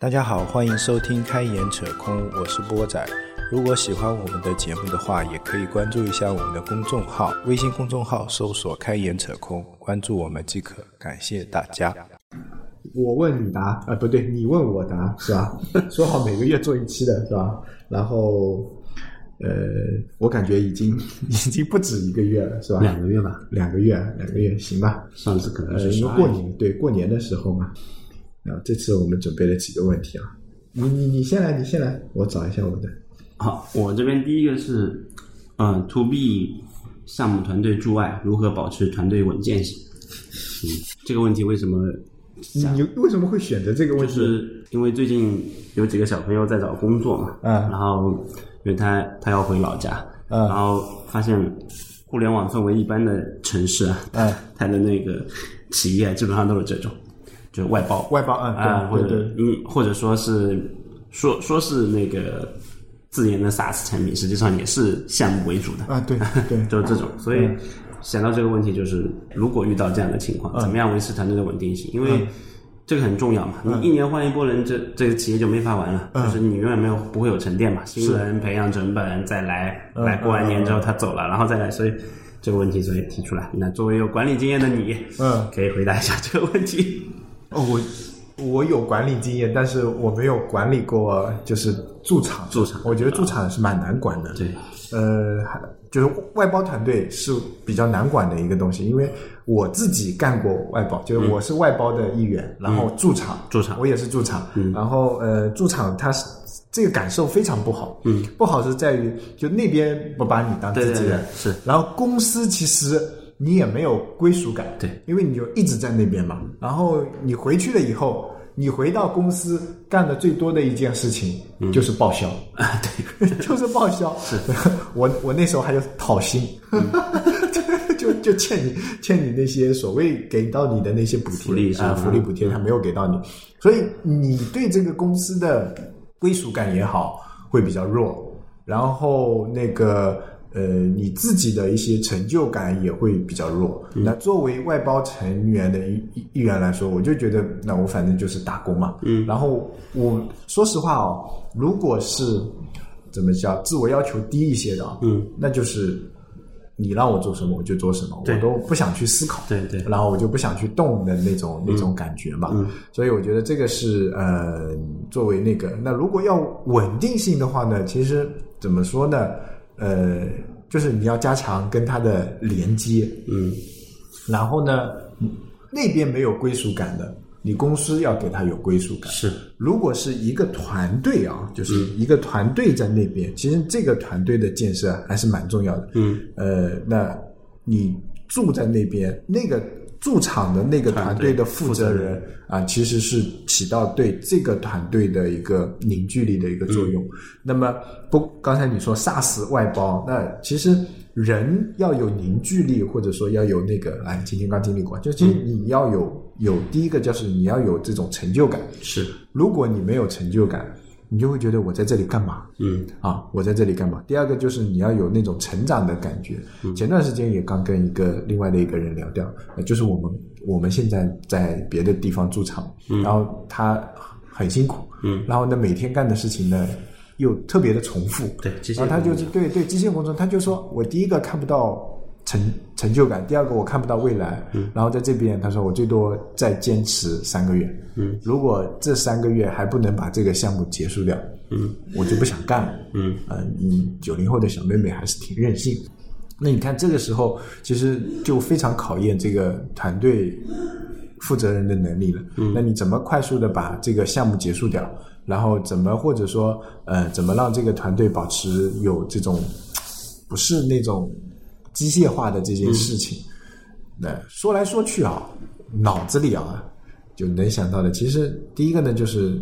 大家好，欢迎收听《开眼扯空》，我是波仔。如果喜欢我们的节目的话，也可以关注一下我们的公众号，微信公众号搜索“开眼扯空”，关注我们即可。感谢大家。我问你答，呃，不对，你问我答，是吧？说好每个月做一期的是吧？然后，呃，我感觉已经 已经不止一个月了，是吧？两个月吧，两个月，两个月，行吧？上次可能呃，是因为过年，对过年的时候嘛。啊，这次我们准备了几个问题啊，你你你先来，你先来，我找一下我的。好，我这边第一个是，嗯，to B 项目团队驻外如何保持团队稳健性？嗯，这个问题为什么你你为什么会选择这个问题就？是因为最近有几个小朋友在找工作嘛，嗯然后因为他他要回老家，嗯然后发现互联网氛围一般的城市啊，嗯它的那个企业基本上都是这种，就是外包，外包，嗯，啊，或者对对。对，嗯，或者说是说说是那个自研的 SaaS 产品，实际上也是项目为主的，啊，对对，就是这种。所以想到这个问题，就是如果遇到这样的情况，怎么样维持团队的稳定性？因为这个很重要嘛，你一年换一波人，这这个企业就没法玩了，就是你永远没有不会有沉淀嘛，新人培养成本再来，来过完年之后他走了，然后再来，所以。这个问题所以提出来，那作为有管理经验的你，嗯，可以回答一下这个问题。哦，我我有管理经验，但是我没有管理过就是驻场。驻场我觉得驻场是蛮难管的。对，呃，还就是外包团队是比较难管的一个东西，因为我自己干过外包，就是我是外包的一员，然后驻场，嗯驻场我也是驻场，然后呃，驻场它是这个感受非常不好，嗯，不好是在于就那边不把你当自对对对己人，，是然后公司其实你也没有归属感，对，因为你就一直在那边嘛。然后你回去了以后，你回到公司干的最多的一件事情就是报销，啊，对，就是报销。是，我我那时候还有讨薪，就就欠你欠你那些所谓给到你的那些补贴。福利啊，福利补贴他没有给到你，所以你对这个公司的归属感也好会比较弱，然后那个。呃，你自己的一些成就感也会比较弱。那作为外包成员的一一一员来说，我就觉得，那我反正就是打工嘛。嗯。然后我说实话哦，如果是怎么叫自我要求低一些的啊，嗯，那就是你让我做什么我就做什么，我都不想去思考。对对然后我就不想去动的那种、那种感觉嘛。嗯所以我觉得这个是呃，作为那个，那如果要稳定性的话呢，其实怎么说呢？呃，就是你要加强跟它的连接，嗯，然后呢，那边没有归属感的，你公司要给他有归属感。是，如果是一个团队啊，就是一个团队在那边，其实这个团队的建设还是蛮重要的。嗯，呃，那你住在那边，那个驻场的那个团队的负责人啊，其实是起到对这个团队的一个凝聚力的一个作用。那么不，刚才你说 SaaS 外包，那其实人要有凝聚力，或者说要有那个，哎，今天刚经历过，就其实你要有有第一个就是你要有这种成就感。是，如果你没有成就感，你就会觉得我在这里干嘛？嗯啊，我在这里干嘛？第二个就是你要有那种成长的感觉。前段时间也刚跟一个另外的一个人聊掉，呃就是我们我们现在在别的地方驻场，然后他很辛苦，嗯，然后呢每天干的事情呢又特别的重复，对机械然后他就是对对机械工程，他就说我第一个看不到成成就感，第二个我看不到未来，嗯，然后在这边他说我最多再坚持三个月，嗯，如果这三个月还不能把这个项目结束掉，嗯，我就不想干了，嗯，呃，你九零后的小妹妹还是挺任性。那你看这个时候，其实就非常考验这个团队负责人的能力了。嗯，那你怎么快速的把这个项目结束掉？然后怎么或者说呃，怎么让这个团队保持有这种不是那种机械化的这件事情？那说来说去啊，脑子里啊就能想到的，其实第一个呢就是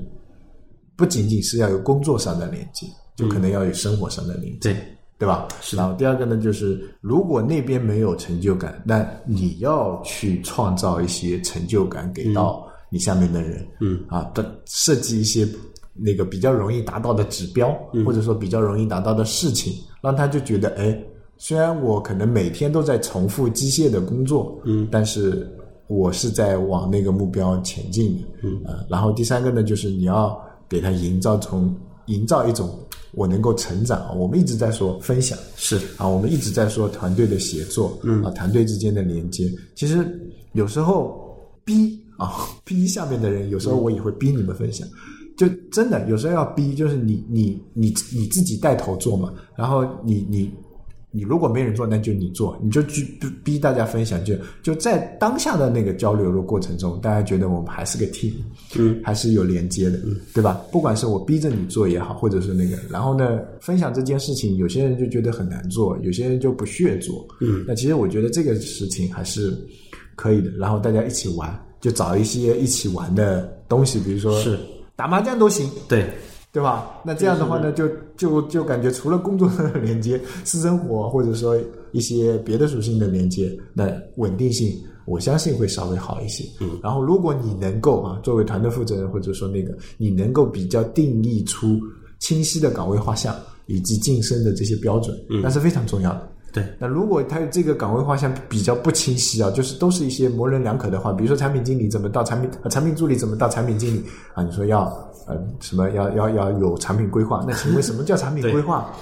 不仅仅是要有工作上的连接，就可能要有生活上的连接。对，对吧？然后第二个呢，就是如果那边没有成就感，那你要去创造一些成就感给到你下面的人，嗯啊，的设计一些那个比较容易达到的指标，或者说比较容易达到的事情，让他就觉得，哎，虽然我可能每天都在重复机械的工作，嗯，但是我是在往那个目标前进的，嗯呃，然后第三个呢，就是你要给他营造从营造一种我能够成长啊。我们一直在说分享是啊，我们一直在说团队的协作，嗯啊，团队之间的连接。其实有时候逼啊 逼下面的人，有时候我也会逼你们分享。就真的有时候要逼，就是你你你你自己带头做嘛，然后你你你如果没人做，那就你做，你就去逼逼大家分享，就就在当下的那个交流的过程中，大家觉得我们还是个 team，嗯，还是有连接的，嗯。对吧？不管是我逼着你做也好，或者是那个，然后呢，分享这件事情，有些人就觉得很难做，有些人就不屑做，嗯，那其实我觉得这个事情还是可以的，然后大家一起玩，就找一些一起玩的东西，比如说是。打麻将都行，对，对吧？那这样的话呢，就就就感觉除了工作上的连接、私生活或者说一些别的属性的连接，那稳定性我相信会稍微好一些。嗯，然后如果你能够啊，作为团队负责人或者说那个，你能够比较定义出清晰的岗位画像以及晋升的这些标准，嗯，那是非常重要的。对，那如果他这个岗位画像比较不清晰啊，就是都是一些模棱两可的话，比如说产品经理怎么到产品，呃，产品助理怎么到产品经理啊？你说要呃什么要要要有产品规划，那请问什么叫产品规划？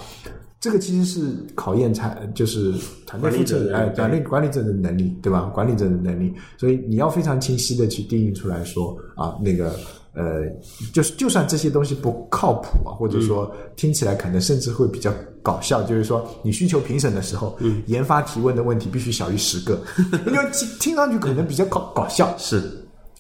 这个其实是考验产就是团队负责人哎管理管理者的能力，对吧？管理者的能力，所以你要非常清晰的去定义出来说啊，那个呃，就是就算这些东西不靠谱啊，或者说听起来可能甚至会比较搞笑，就是说你需求评审的时候，研发提问的问题必须小于十个，因为听听上去可能比较搞搞笑，是。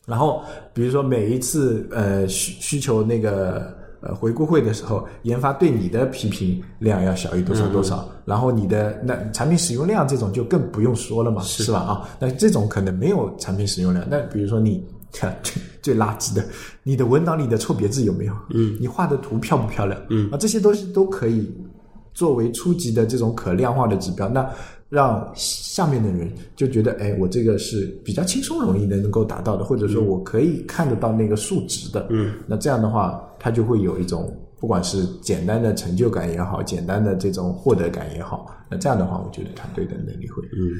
然后比如说每一次呃需需求那个呃回顾会的时候，研发对你的批评量要小于多少多少，然后你的那产品使用量这种就更不用说了嘛，是吧？啊，那这种可能没有产品使用量，那比如说你看 最最垃圾的，你的文档里的错别字有没有？嗯，你画的图漂不漂亮？嗯，啊，这些东西都可以作为初级的这种可量化的指标，那让下面的人就觉得，哎，我这个是比较轻松容易的能够达到的，或者说我可以看得到那个数值的。嗯，那这样的话，他就会有一种不管是简单的成就感也好，简单的这种获得感也好，那这样的话，我觉得团队的能力会嗯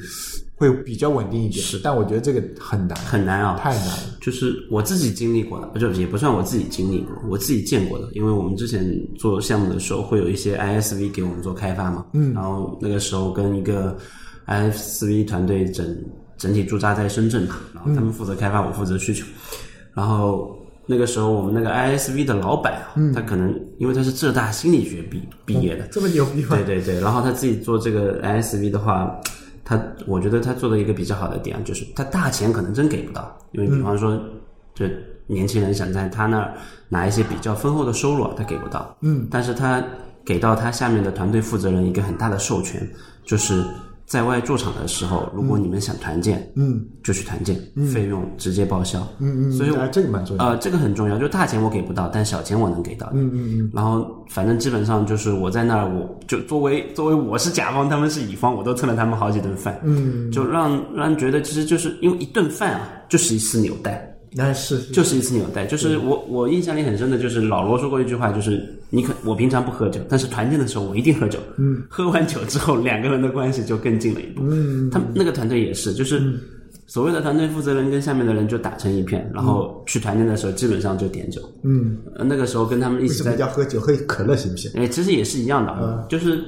会比较稳定一点。是但我觉得这个很难，很难啊，太难了。就是我自己经历过的，就也不算我自己经历过，我自己见过的。因为我们之前做项目的时候，会有一些 ISV 给我们做开发嘛，嗯，然后那个时候跟一个 ISV 团队整整体驻扎在深圳嘛，然后他们负责开发，我负责需求，然后。那个时候，我们那个 ISV 的老板啊，他可能因为他是浙大心理学毕毕业的，这么牛逼吗？对对对，然后他自己做这个 ISV 的话，他我觉得他做的一个比较好的点就是，他大钱可能真给不到，因为比方说，就年轻人想在他那儿拿一些比较丰厚的收入啊，他给不到。嗯，但是他给到他下面的团队负责人一个很大的授权，就是在外驻场的时候，如果你们想团建，嗯就去团建，费用直接报销。嗯嗯，所以我啊这个蛮重要。呃，这个很重要，就大钱我给不到，但小钱我能给到。嗯嗯嗯，然后反正基本上就是我在那儿，我就作为 作为我是甲方，他们是乙方，我都蹭了他们好几顿饭。嗯，就让让人觉得其实就是因为一顿饭啊，就是一次纽带，那是是就是一次纽带。就是我我印象里很深的就是老罗说过一句话，就是你可我平常不喝酒，但是团建的时候我一定喝酒。嗯，喝完酒之后，两个人的关系就更近了一步。嗯，他们那个团队也是，就是。所谓的团队负责人跟下面的人就打成一片，然后去团建的时候基本上就点酒。嗯，呃那个时候跟他们一起在家喝酒？喝可乐行不行？哎，其实也是一样的，嗯就是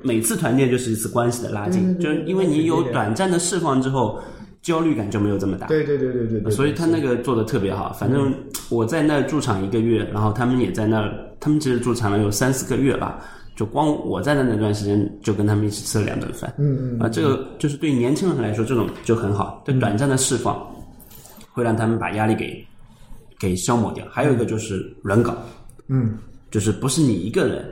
每次团建就是一次关系的拉近，就是因为你有短暂的释放之后，焦虑感就没有这么大。对对对对对对。所以他那个做的特别好。反正我在那儿驻场一个月，然后他们也在那儿，他们其实驻场了有三四个月吧。就光我在的那段时间，就跟他们一起吃了两顿饭。嗯嗯啊，这个就是对年轻人来说，这种就很好，对短暂的释放，会让他们把压力给给消磨掉。还有一个就是轮岗，嗯就是不是你一个人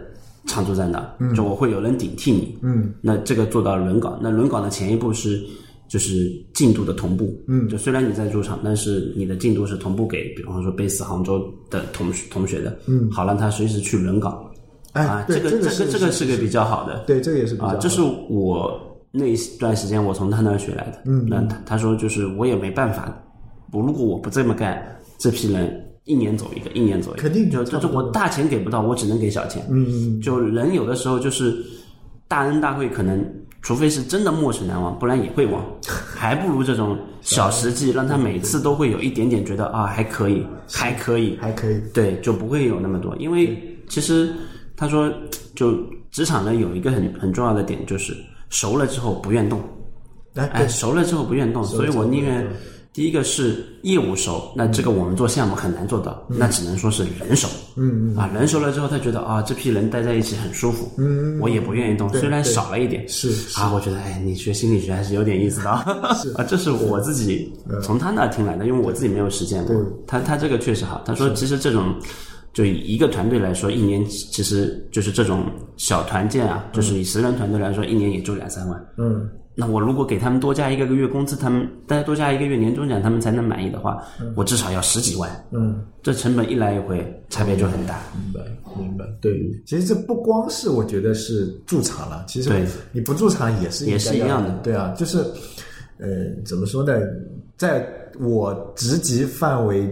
常驻在那儿，就我会有人顶替你。嗯那这个做到轮岗，那轮岗的前一步是就是进度的同步。嗯就虽然你在驻场，但是你的进度是同步给，比方说 base 杭州的同学同学的。嗯好让他随时去轮岗。哎啊，这个这个这个是个比较好的。对，这个也是比较好啊，这是我那一段时间我从他那儿学来的。嗯那他他说就是我也没办法，我如果我不这么干，这批人一年走一个，一年走一个，肯定就就是我大钱给不到，我只能给小钱。嗯就人有的时候就是大恩大惠，可能除非是真的墨水难忘，不然也会忘，还不如这种小实际，让他每次都会有一点点觉得啊还可以，还可以，还可以，对，就不会有那么多。因为其实他说，就职场呢有一个很很重要的点，就是熟了之后不愿动，哎，哎，熟了之后不愿动，所以我宁愿。第一个是业务熟，那这个我们做项目很难做到，那只能说是人熟。嗯嗯啊，人熟了之后，他觉得啊，这批人待在一起很舒服。嗯我也不愿意动，虽然少了一点。是啊，我觉得哎，你学心理学还是有点意思的啊。啊，这是我自己从他那听来的，因为我自己没有实践过。他他这个确实好，他说其实这种就以一个团队来说，一年其实就是这种小团建啊，就是以十人团队来说，一年也就两三万。嗯。那我如果给他们多加一个个月工资，他们再多加一个月年终奖，他们才能满意的话，我至少要十几万。嗯，这成本一来一回，差别就很大。明白，明白。对，其实这不光是我觉得是驻场了，其实对你不驻场也是也是一样的。对啊，就是，呃，怎么说呢，在我职级范围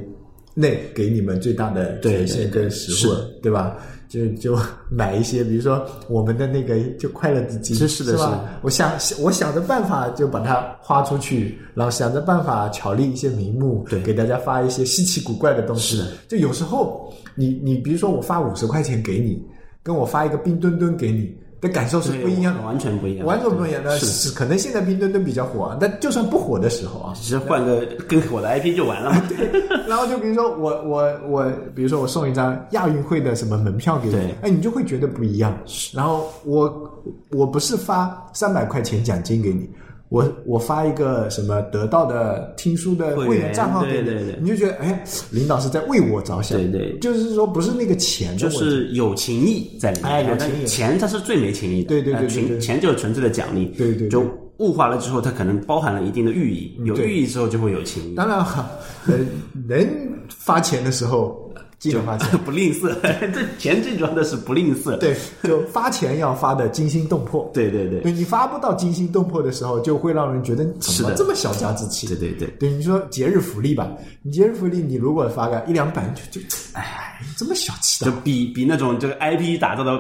内给你们最大的权限跟实惠，对吧？就就买一些，比如说我们的那个就快乐基金，是的，是吧？我想我想着办法就把它花出去，然后想着办法巧立一些名目，对，给大家发一些稀奇古怪的东西。是的，就有时候你你比如说我发五十块钱给你，跟我发一个冰墩墩给你。的感受是不一样的，完全不一样，完全不一样。的是可能现在冰墩墩比较火，但就算不火的时候啊，只是换个更火的 IP 就完了。对。然后就比如说我我我，比如说我送一张亚运会的什么门票给你，哎，你就会觉得不一样。然后我我不是发三百块钱奖金给你。我我发一个什么得到的听书的会员账号给你，你就觉得哎，领导是在为我着想，对对，就是说不是那个钱，就是有情义在里面，哎，有情义，钱它是最没情义的，对对对对，钱就是纯粹的奖励，对对，就物化了之后，它可能包含了一定的寓意，有寓意之后就会有情义。当然哈，人人发钱的时候。记得花钱，不吝啬。这钱最主要的是不吝啬。对，就发钱要发的惊心动魄。对 对对，对你发不到惊心动魄的时候，就会让人觉得怎么这么小家子气。对对对，对你说节日福利吧，你节日福利你如果发个一两百，就就哎，这么小气的，就比比那种这个 IP 打造的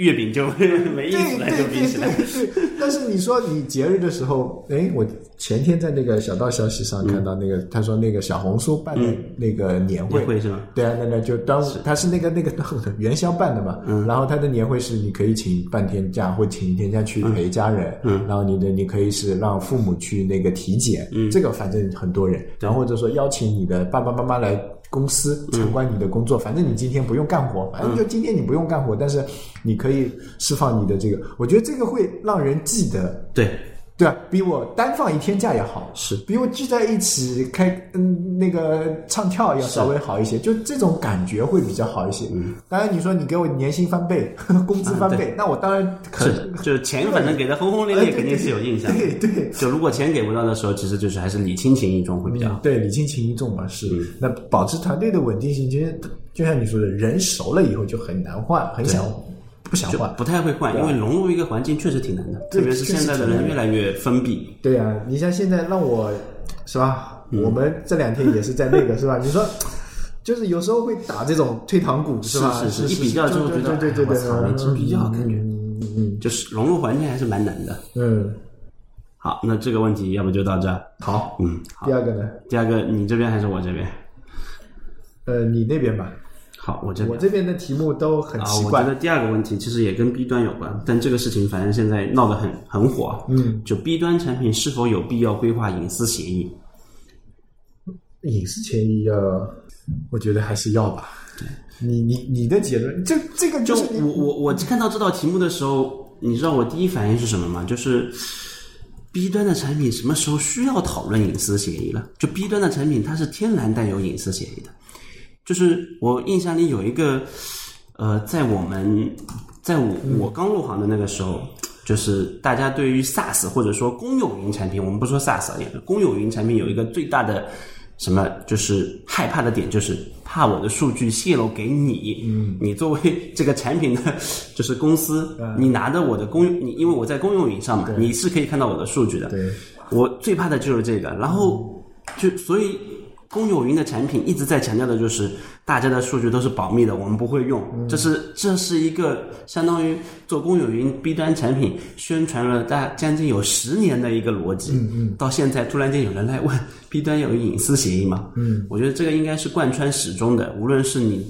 月饼就没意思了，就比起来。对对对，但是你说你节日的时候，哎，我前天在那个小道消息上看到那个，他说那个小红书办的那个年会是吗？对啊，那那就端午，他是那个那个元宵办的嘛。嗯。然后他的年会是你可以请半天假或请一天假去陪家人。嗯。然后你的你可以是让父母去那个体检。嗯。这个反正很多人。然后或者说邀请你的爸爸妈妈来公司参观你的工作，反正你今天不用干活，反正就今天你不用干活，但是你可以释放你的这个，我觉得这个会让人记得。对。对啊，比我单放一天假要好，是比我聚在一起开嗯那个唱跳要稍微好一些，就这种感觉会比较好一些。嗯，当然你说你给我年薪翻倍，工资翻倍，那我当然可是就是钱反正给的轰轰烈烈，肯定是有印象。对对，就如果钱给不到的时候，其实就是还是礼轻情意重会比较好。对，礼轻情意重嘛是。那保持团队的稳定性，其实就像你说的，人熟了以后就很难换，很想。不想换，不太会换，因为融入一个环境确实挺难的，特别是现在的人越来越封闭。对呀，你像现在让我是吧？我们这两天也是在那个 是吧？你说，就是有时候会打这种退堂鼓是吧？是是，一比较之后觉得，对对对对，没什必要感觉，嗯嗯，就是融入环境还是蛮难的。嗯，好，那这个问题要不就到这。好，嗯，第二个呢？第二个，你这边还是我这边？呃，你那边吧。好，我这我这边的题目都很奇怪。我觉得第二个问题其实也跟 B 端有关，但这个事情反正现在闹得很很火。嗯，就 B 端产品是否有必要规划隐私协议？隐私协议要，我觉得还是要吧。对，你你你的结论，这这个就是我我我看到这道题目的时候，你知道我第一反应是什么吗？就是 B 端的产品什么时候需要讨论隐私协议了？就 B 端的产品它是天然带有隐私协议的。就是我印象里有一个，呃，在我们在我我刚入行的那个时候，就是大家对于 SaaS 或者说公有云产品，我们不说 SaaS，公有云产品有一个最大的什么，就是害怕的点，就是怕我的数据泄露给你。嗯，你作为 这个产品的，就是公司，你拿着我的公，你因为我在公有云上嘛，你是可以看到我的数据的。对，我最怕的就是这个，然后就所以。公有云的产品一直在强调的就是大家的数据都是保密的，我们不会用。这是这是一个相当于做公有云 B 端产品宣传了大将近有十年的一个逻辑。嗯嗯，到现在突然间有人来问 B 端有隐私协议吗？嗯，我觉得这个应该是贯穿始终的，无论是你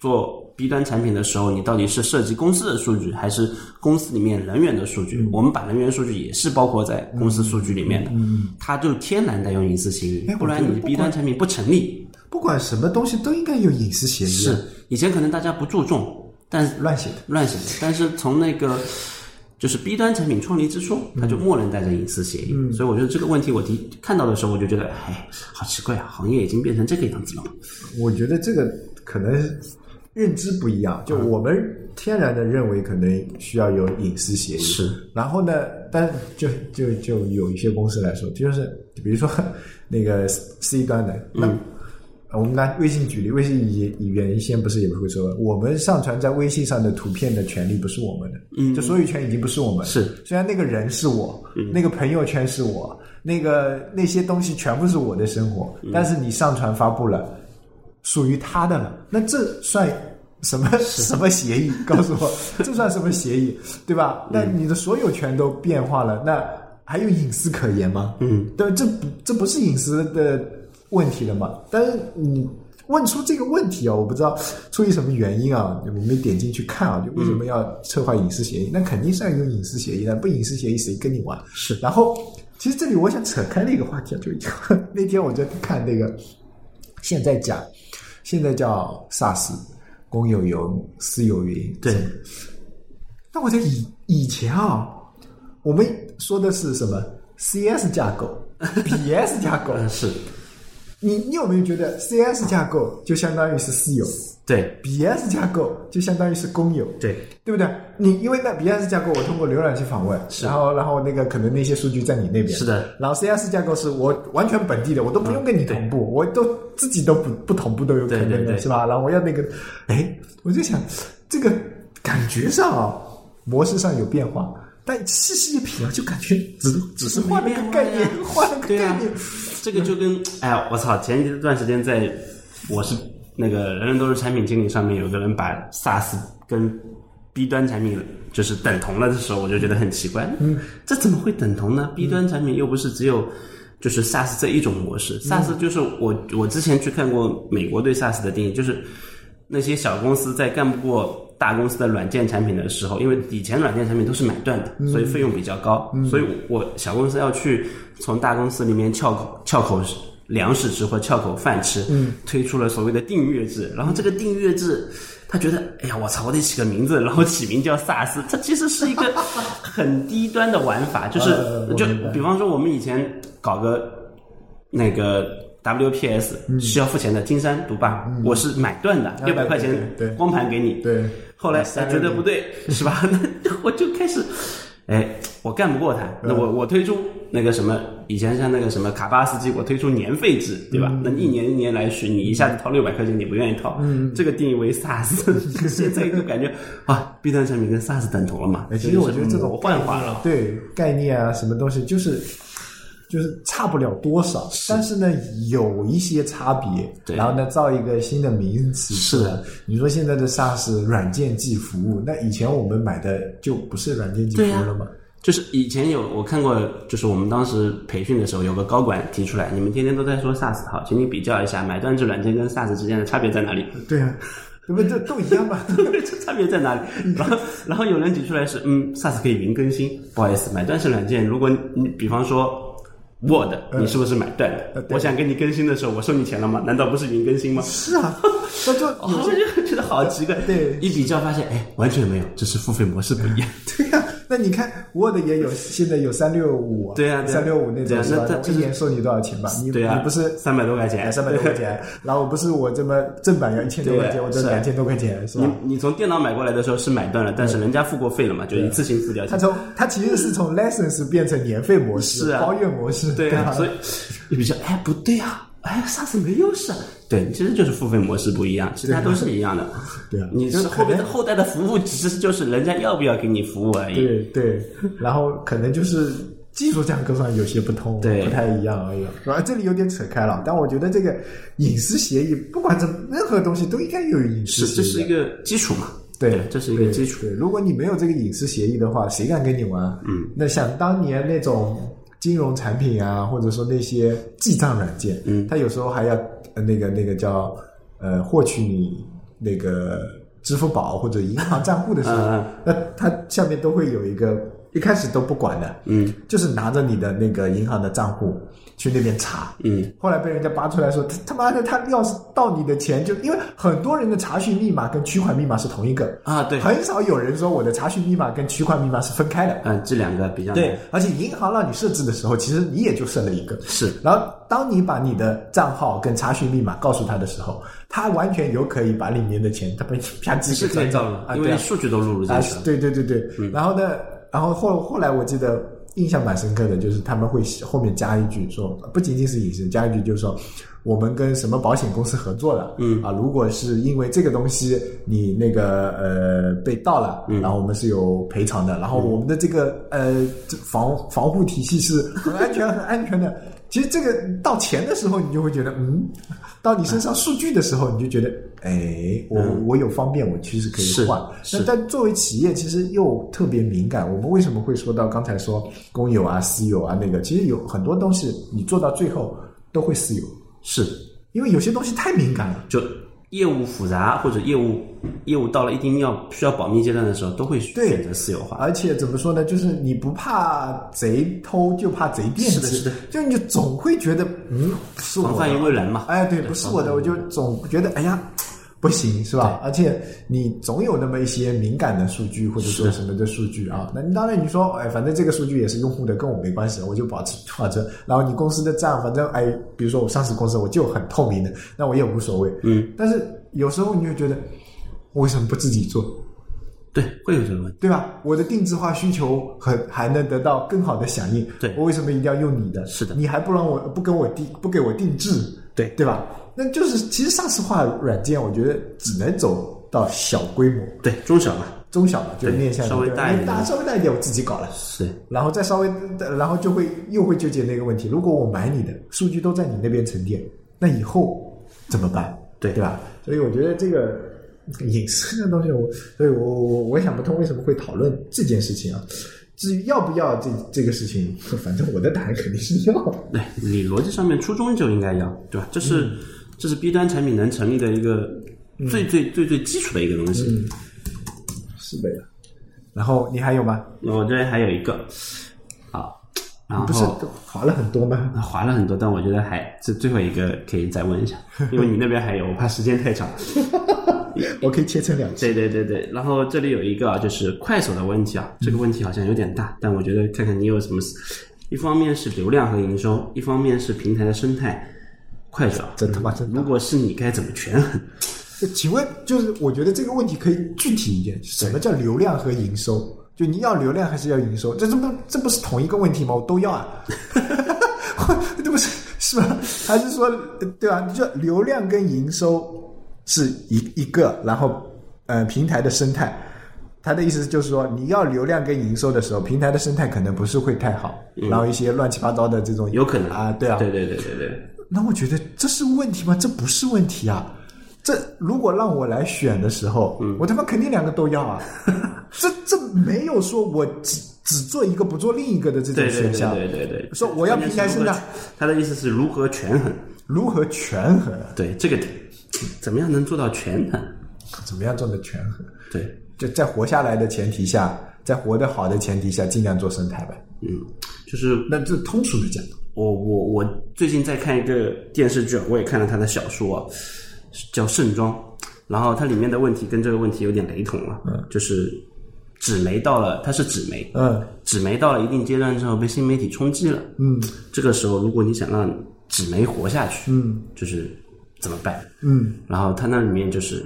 做。B 端产品的时候，你到底是涉及公司的数据，还是公司里面人员的数据？我们把人员数据也是包括在公司数据里面的，嗯它就天然带有隐私协议，不然你 B 端产品不成立。不管什么东西都应该有隐私协议。是，以前可能大家不注重，但乱写的，乱写的。但是从那个就是 B 端产品创立之初，它就默认带着隐私协议。嗯所以我觉得这个问题我提看到的时候，我就觉得，哎，好奇怪啊，行业已经变成这个样子了。我觉得这个可能。认知不一样，就我们天然的认为可能需要有隐私协议，是。然后呢，但就就就有一些公司来说，就是比如说 那个 C 端的，那我们拿微信举例，微信以以原先不是也会说，我们上传在微信上的图片的权利不是我们的，嗯，就所有权已经不是我们，是。虽然那个人是我，那个朋友圈是我，那个那些东西全部是我的生活，但是你上传发布了。属于他的了，那这算什么什么协议？告诉我，这算什么协议？对吧？那你的所有权都变化了，那还有隐私可言吗？嗯，对，这不这不是隐私的问题了吗？但是你问出这个问题啊，我不知道出于什么原因啊，我没点进去看啊，就为什么要策划隐私协议？那肯定是要有隐私协议的，不隐私协议谁跟你玩？是。然后，其实这里我想扯开那个话题啊，就 那天我在看那个，现在讲。现在叫 SaaS，公有云、私有云。对。那我在以以前啊，我们说的是什么？CS 架构、BS 架构。是。你你有没有觉得 CS 架构就相当于是私有？对，BS 架构就相当于是公有，对，对不对？你因为那 BS 架构，我通过浏览器访问，然后然后那个可能那些数据在你那边，是的。然后 CS 架构是我完全本地的，我都不用跟你同步，我都自己都不不同步都有可能的，是吧？然后我要那个，哎，我就想这个感觉上啊，模式上有变化，但细细一品啊，就感觉只只是换了个概念，换了个概念。这个就跟哎，我操，前一段时间在我是。那个人人都是产品经理上面有个人把 SaaS 跟 B 端产品就是等同了的时候，我就觉得很奇怪。嗯，这怎么会等同呢？B 端产品又不是只有就是 SaaS 这一种模式，SaaS 就是我我之前去看过美国对 SaaS 的定义，就是那些小公司在干不过大公司的软件产品的时候，因为以前软件产品都是买断的，所以费用比较高，所以我小公司要去从大公司里面撬口撬口。粮食吃或翘口饭吃，嗯，推出了所谓的订阅制，然后这个订阅制，他觉得，哎呀，我操，我得起个名字，然后起名叫 SaaS，它其实是一个很低端的玩法，就是就比方说我们以前搞个那个 WPS 需要付钱的金山毒霸，我是买断的，六百块钱光盘给你，对，后来觉得不对，是吧？那我就开始。哎，我干不过他，那我我推出那个什么，以前像那个什么卡巴斯基，我推出年费制，对吧？那一年一年来续，你一下子掏六百块钱，你不愿意掏，这个定义为 SaaS，现在就感觉啊，B 端产品跟 SaaS 等同了嘛？其实我觉得这种幻化了，对概念啊，什么东西就是。就是差不了多少，但是呢，有一些差别。对然后呢，造一个新的名词。是的，你说现在的 SaaS 软件即服务，那以前我们买的就不是软件即服务了吗？就是以前有我看过，就是我们当时培训的时候，有个高管提出来，你们天天都在说 SaaS，好，请你比较一下买断制软件跟 SaaS 之间的差别在哪里？对啊，这不这都一样吧？这差别在哪里？然后然后有人举出来是，嗯，SaaS 可以云更新，不好意思，买断式软件，如果你比方说。Word，你是不是买断了？我想给你更新的时候，我收你钱了吗？难道不是云更新吗？是啊，那就 我就觉得好奇怪。对，一比较发现，哎，完全没有，只是付费模式不一样。对呀。那你看，Word 也有，现在有三六五，对呀，三六五那种是吧？一年收你多少钱吧？你你不是三百多块钱，三百多块钱，然后不是我这么正版要一千多块钱，我这两千多块钱是吧？你你从电脑买过来的时候是买断了，但是人家付过费了嘛，就一次性付掉。他从他其实是从 license 变成年费模式，包月模式，对啊，所以你比较哎不对啊。哎，上次没优势，对，其实就是付费模式不一样，其他都是一样的。对啊，你是后面的后代的服务，其实就是人家要不要给你服务而已。对对，然后可能就是技术架构上有些不通，对不太一样而已，然后？这里有点扯开了，但我觉得这个隐私协议，不管怎任何东西都应该有隐私，协议。这是一个基础嘛？对，这是一个基础。对，如果你没有这个隐私协议的话，谁敢跟你玩？嗯，那想当年那种金融产品啊，或者说那些记账软件，嗯。它有时候还要呃那个那个叫呃获取你那个支付宝或者银行账户的时候，嗯那它下面都会有一个，一开始都不管的，嗯。就是拿着你的那个银行的账户去那边查，嗯，后来被人家扒出来说，他他妈的，他要是盗你的钱，就因为很多人的查询密码跟取款密码是同一个。啊对。很少有人说我的查询密码跟取款密码是分开的。嗯，这两个比较对，而且银行让你设置的时候，其实你也就设了一个。是。然后，当你把你的账号跟查询密码告诉他的时候，他完全有可以把里面的钱，他被啪叽是可以造的，啊，对啊因为数据都录入进啊去了。，对对对对。然后呢，然后后后来我记得印象蛮深刻的，就是他们会后面加一句说，不仅仅是隐身，加一句就是说，我们跟什么保险公司合作了，嗯啊，如果是因为这个东西你那个呃被盗了，嗯然后我们是有赔偿的，然后我们的这个呃这防防护体系是很安全很安全的。其实这个到钱的时候，你就会觉得，嗯，到你身上数据的时候，你就觉得，哎，我我有方便，我其实可以换。是那但作为企业，其实又特别敏感。我们为什么会说到刚才说公有啊、私有啊那个？其实有很多东西你做到最后都会私有，是，因为有些东西太敏感了。就业务复杂或者业务业务到了一定要需要保密阶段的时候，都会选择私有化。而且怎么说呢？就是你不怕贼偷，就怕贼惦记。是的是的就你就总会觉得，嗯，不是我防范于。未然嘛。哎，对，不是我的，我就总觉得，哎呀，不行，是吧？而且你总有那么一些敏感的数据，或者说什么的数据啊。那你当然你说，哎，反正这个数据也是用户的，跟我没关系，我就保持保持。然后你公司的账，反正哎，比如说我上市公司，我就很透明的，那我也无所谓。嗯，但是有时候你就觉得，我为什么不自己做？对，会有这个问题。对吧？我的定制化需求很还能得到更好的响应，对我为什么一定要用你的？是的你还不让我不跟我定不给我定制，对对吧？那就是其实上市化软件，我觉得只能走到小规模、对，中小嘛，中小嘛，就对面向稍微大一点的大稍微大一点，我自己搞了。是然后再稍微，然后就会又会纠结那个问题：如果我买你的数据都在你那边沉淀，那以后怎么办？对对吧？所以我觉得这个隐私这东西我，所以我我我想不通为什么会讨论这件事情啊。至于要不要这这个事情，反正我的答案肯定是要。对，你逻辑上面初衷就应该要，对吧？这是、这是 B 端产品能成立的一个最最最最基础的一个东西。嗯，是的呀。然后你还有吗？我这边还有一个，好，然后不是划了很多吗？划了很多，但我觉得还这最后一个可以再问一下，因为你那边还有，我怕时间太长。我可以切成两期。对对对对，然后这里有一个啊，就是快手的问题啊，这个问题好像有点大，但我觉得看看你有什么。一方面是流量和营收，一方面是平台的生态。快手，真他妈真如果是你，该怎么权衡？请问，就是我觉得这个问题可以具体一点，什么叫流量和营收？就你要流量还是要营收？这这不这不是同一个问题吗？我都要啊，这 不是是吧？还是说对吧？就流量跟营收是一一个，然后呃平台的生态。他的意思就是说，你要流量跟营收的时候，平台的生态可能不是会太好，然后一些乱七八糟的这种有可能啊，对啊，对对对对对，那我觉得这是问题吗？这不是问题啊！这如果让我来选的时候，我他妈肯定两个都要啊！这这没有说我只只做一个不做另一个的这种对对对选项。对对对，说我要平台生态，他的意思是如何权衡？如何权衡？对这个点，怎么样能做到权衡？怎么样做到权衡？对，就在活下来的前提下，在活得好的前提下，尽量做生态吧。嗯，就是那这通俗的讲，我我我最近在看一个电视剧，我也看了他的小说啊，叫《盛装》，然后它里面的问题跟这个问题有点雷同啊，就是纸媒到了，它是纸媒，嗯。纸媒到了一定阶段之后被新媒体冲击了，嗯。这个时候如果你想让纸媒活下去，嗯就是怎么办？嗯。然后它那里面就是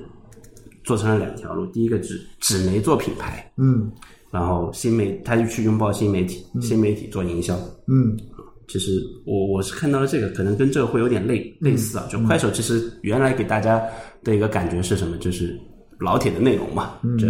做成了两条路，第一个纸纸媒做品牌，嗯。然后新媒他就去拥抱新媒体，新媒体做营销。嗯其实我我是看到了这个，可能跟这个会有点类类似啊。就快手其实原来给大家的一个感觉是什么？就是老铁的内容嘛，这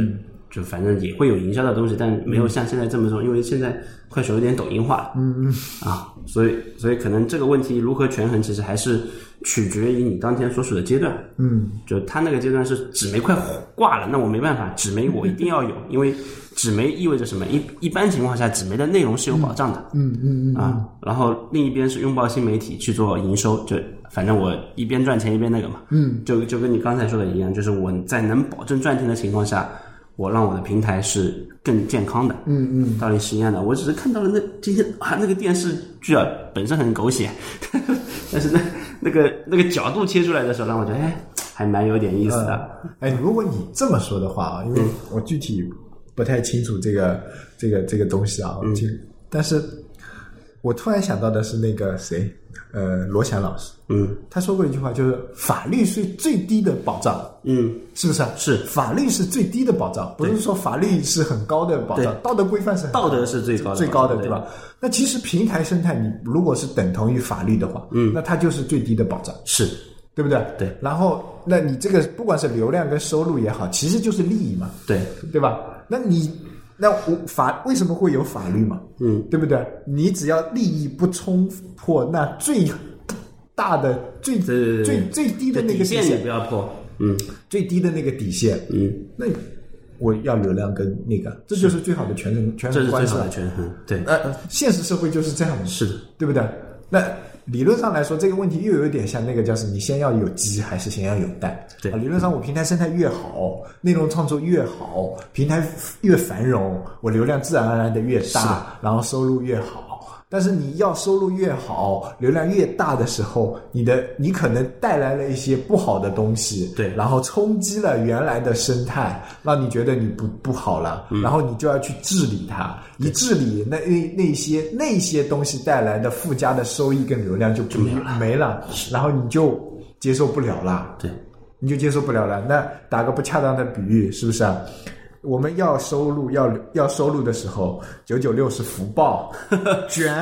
就反正也会有营销的东西，但没有像现在这么重，因为现在快手有点抖音化了，嗯嗯。啊，所以所以可能这个问题如何权衡，其实还是取决于你当前所处的阶段，嗯，就他那个阶段是纸媒快挂了，那我没办法，纸媒我一定要有，因为纸媒意味着什么？一一般情况下，纸媒的内容是有保障的，嗯嗯嗯啊，然后另一边是拥抱新媒体去做营收，就反正我一边赚钱一边那个嘛，嗯，就就跟你刚才说的一样，就是我在能保证赚钱的情况下，我让我的平台是更健康的，嗯嗯，道理是一样的。我只是看到了那今天啊那个电视剧啊本身很狗血，但是那那个那个角度切出来的时候，让我觉得哎还蛮有点意思的。哎，如果你这么说的话啊，因为我具体不太清楚这个这个这个东西啊，嗯。但是我突然想到的是那个谁，呃，罗翔老师，嗯他说过一句话，就是法律是最低的保障，嗯，是不是啊？是法律是最低的保障，不是说法律是很高的保障，道德规范是很道德是最高的最高的，对对吧？那其实平台生态，你如果是等同于法律的话，嗯，那它就是最低的保障。是对不对？对。然后，那你这个不管是流量跟收入也好，其实就是利益嘛，对，对吧？那你那我法为什么会有法律嘛？嗯，对不对？你只要利益不冲破那最大的、最最最低的那个底线你底线不要破，嗯最低的那个底线，嗯，那我要流量跟那个，这就是最好的权衡权这是最衡关系了。好的权衡，对，呃，现实社会就是这样的，是的，对不对？那理论上来说，这个问题又有点像那个叫什么你先要有鸡还是先要有蛋？对啊理论上我平台生态越好，内容创作越好，平台越繁荣，我流量自然而然的越大，然后收入越好。但是你要收入越好，流量越大的时候，你的你可能带来了一些不好的东西，对。然后冲击了原来的生态，让你觉得你不不好了，嗯。然后你就要去治理它，一治理那那那些那些东西带来的附加的收益跟流量就不没了，然后你就接受不了了，对，你就接受不了了。那打个不恰当的比喻，是不是啊？我们要收入要要收入的时候，九九六是福报，卷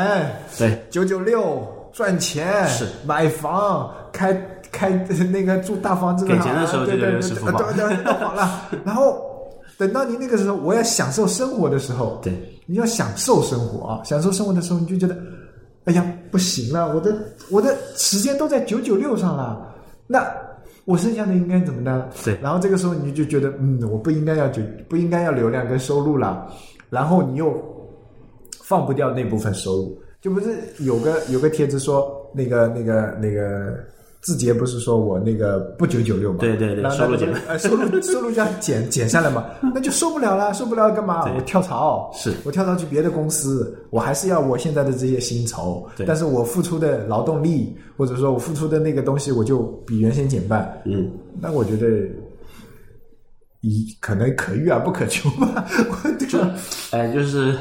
对，九九六赚钱是买房开开 那个住大房子给钱的时候对对对996是福报对对对，好了。然后等到你那个时候，我要享受生活的时候，对，你要享受生活啊！享受生活的时候，你就觉得，哎呀，不行了，我的我的时间都在九九六上了，那我剩下的应该怎么呢？对然后这个时候你就觉得，嗯，我不应该要就，不应该要流量跟收入了，然后你又放不掉那部分收入，就不是有个有个帖子说那个那个那个。字节不是说我那个不九九六嘛？对对对收入减收入 收入就要减减下来嘛，那就受不了了，受不了干嘛？我跳槽，是我跳槽去别的公司，我还是要我现在的这些薪酬，但是我付出的劳动力或者说我付出的那个东西，我就比原先减半。嗯，那我觉得，以可能可遇而不可求吧。我对吧？哎，就是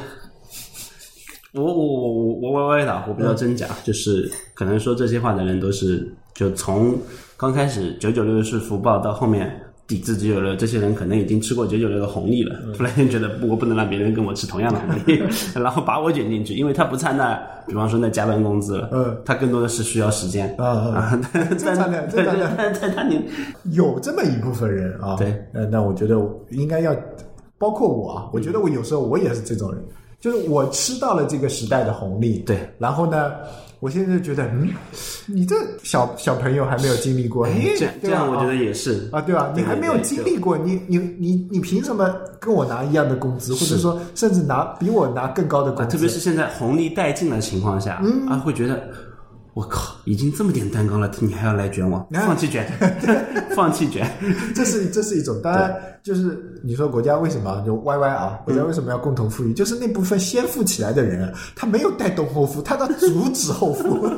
我我我我我歪歪的，我不知道真假，就是可能说这些话的人都是就从刚开始九九六是福报到后面。抵制九九六，这些人可能已经吃过九九六的红利了，突然间觉得不，我不能让别人跟我吃同样的红利，然后把我卷进去，因为他不差那，比方说那加班工资了，嗯他更多的是需要时间啊啊正常的对正常的对但但他你有这么一部分人啊，对，那，那我觉得应该要，包括我啊，我觉得我有时候我也是这种人，就是我吃到了这个时代的红利，对，然后呢，我现在就觉得，嗯，你这小小朋友还没有经历过，哎这样这样，我觉得啊也是啊，对吧？你还没有经历过，你你你你凭什么跟我拿一样的工资，或者说甚至拿比我拿更高的工啊，资？特别是现在红利殆尽的情况下，嗯啊，会觉得我靠，已经这么点蛋糕了，你还要来卷我，啊 放弃卷，放弃卷，这是这是一种，当然就是你说国家为什么就 YY 啊，国家为什么要共同富裕？就是那部分先富起来的人啊，他没有带动后富，他要阻止后富。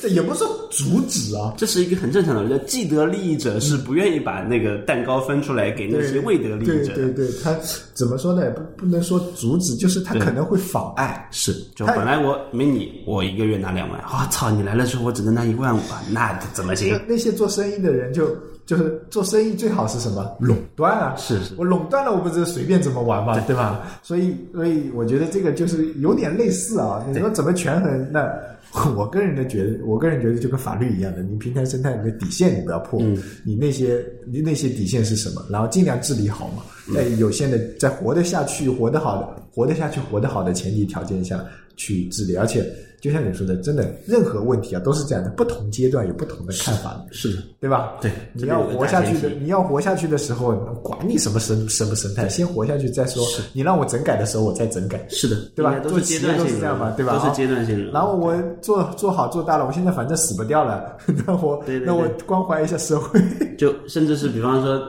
这也不是说阻止啊，这是一个很正常的。人，既得利益者是不愿意把那个蛋糕分出来给那些未得利益者的，对对对，他怎么说呢？不不能说阻止，就是他可能会妨碍。是，就本来我没你，我一个月拿两万，我、操，你来了之后我只能拿一万五，那怎么行那？那些做生意的人就就是做生意最好是什么垄断啊？是是我垄断了，我不是随便怎么玩嘛，对吧？所以所以我觉得这个就是有点类似啊。你说怎么权衡？那 我个人的觉得，我个人觉得就跟法律一样的，你平台生态你的底线你不要破，嗯你那些你那些底线是什么？然后尽量治理好嘛。在有限的在活得下去、活得好的、活得下去、活得好的前提条件下去治理，而且。就像你说的，真的任何问题啊都是这样的，不同阶段有不同的看法，是的，对吧？对，你要活下去的，你要活下去的时候，管你什么生什么生态，先活下去再说。你让我整改的时候，我再整改。是的，对吧？都是阶段性这样嘛，对吧？都是阶段性的。然后我做做好做大了，我现在反正死不掉了，那我那我关怀一下社会。就甚至是比方说，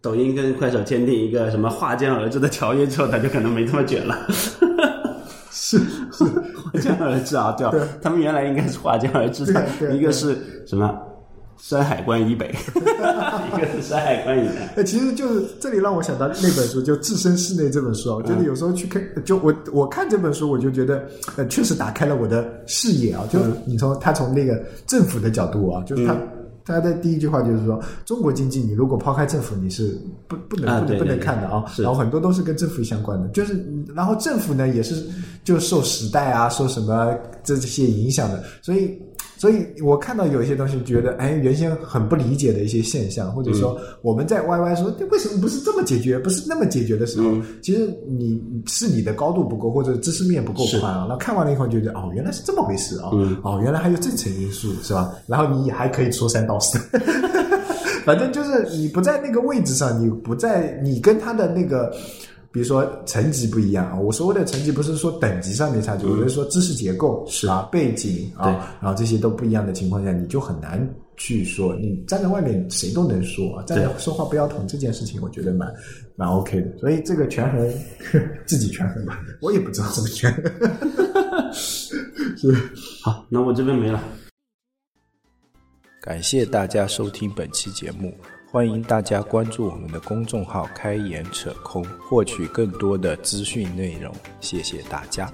抖音跟快手签订一个什么划江而治的条约之后，他就可能没这么卷了。是是。划江而治啊，对吧？他们原来应该是划江而治的，一个是什么？山海关以北，一个是山海关以南。那，其实就是这里让我想到那本书，就《置身事内》这本书啊。我觉得有时候去看，就我我看这本书，我就觉得呃，确实打开了我的视野啊。就是你从他从那个政府的角度啊，就是他。他的第一句话就是说，中国经济你如果抛开政府，你是不不能不能不能看的啊。然后很多都是跟政府相关的，就是然后政府呢也是就受时代啊，受什么这些影响的，所以。所以我看到有一些东西，觉得哎，原先很不理解的一些现象，或者说我们在 Y Y 说为什么不是这么解决，不是那么解决的时候，其实你是你的高度不够，或者知识面不够宽啊。那看完了以后，觉得哦，原来是这么回事啊，哦，原来还有这层因素是吧？然后你还可以说三道四，反正就是你不在那个位置上，你不在你跟他的那个。比如说层级不一样啊，我所谓的层级不是说等级上面差距，我是说知识结构是啊，背景啊，然后这些都不一样的情况下，你就很难去说，你站在外面谁都能说，站在说话不腰疼这件事情，我觉得蛮蛮 OK 的。所以这个权衡 自己权衡吧，我也不知道怎么权衡。是 好，那我这边没了。感谢大家收听本期节目。欢迎大家关注我们的公众号“开眼扯空”，获取更多的资讯内容。谢谢大家。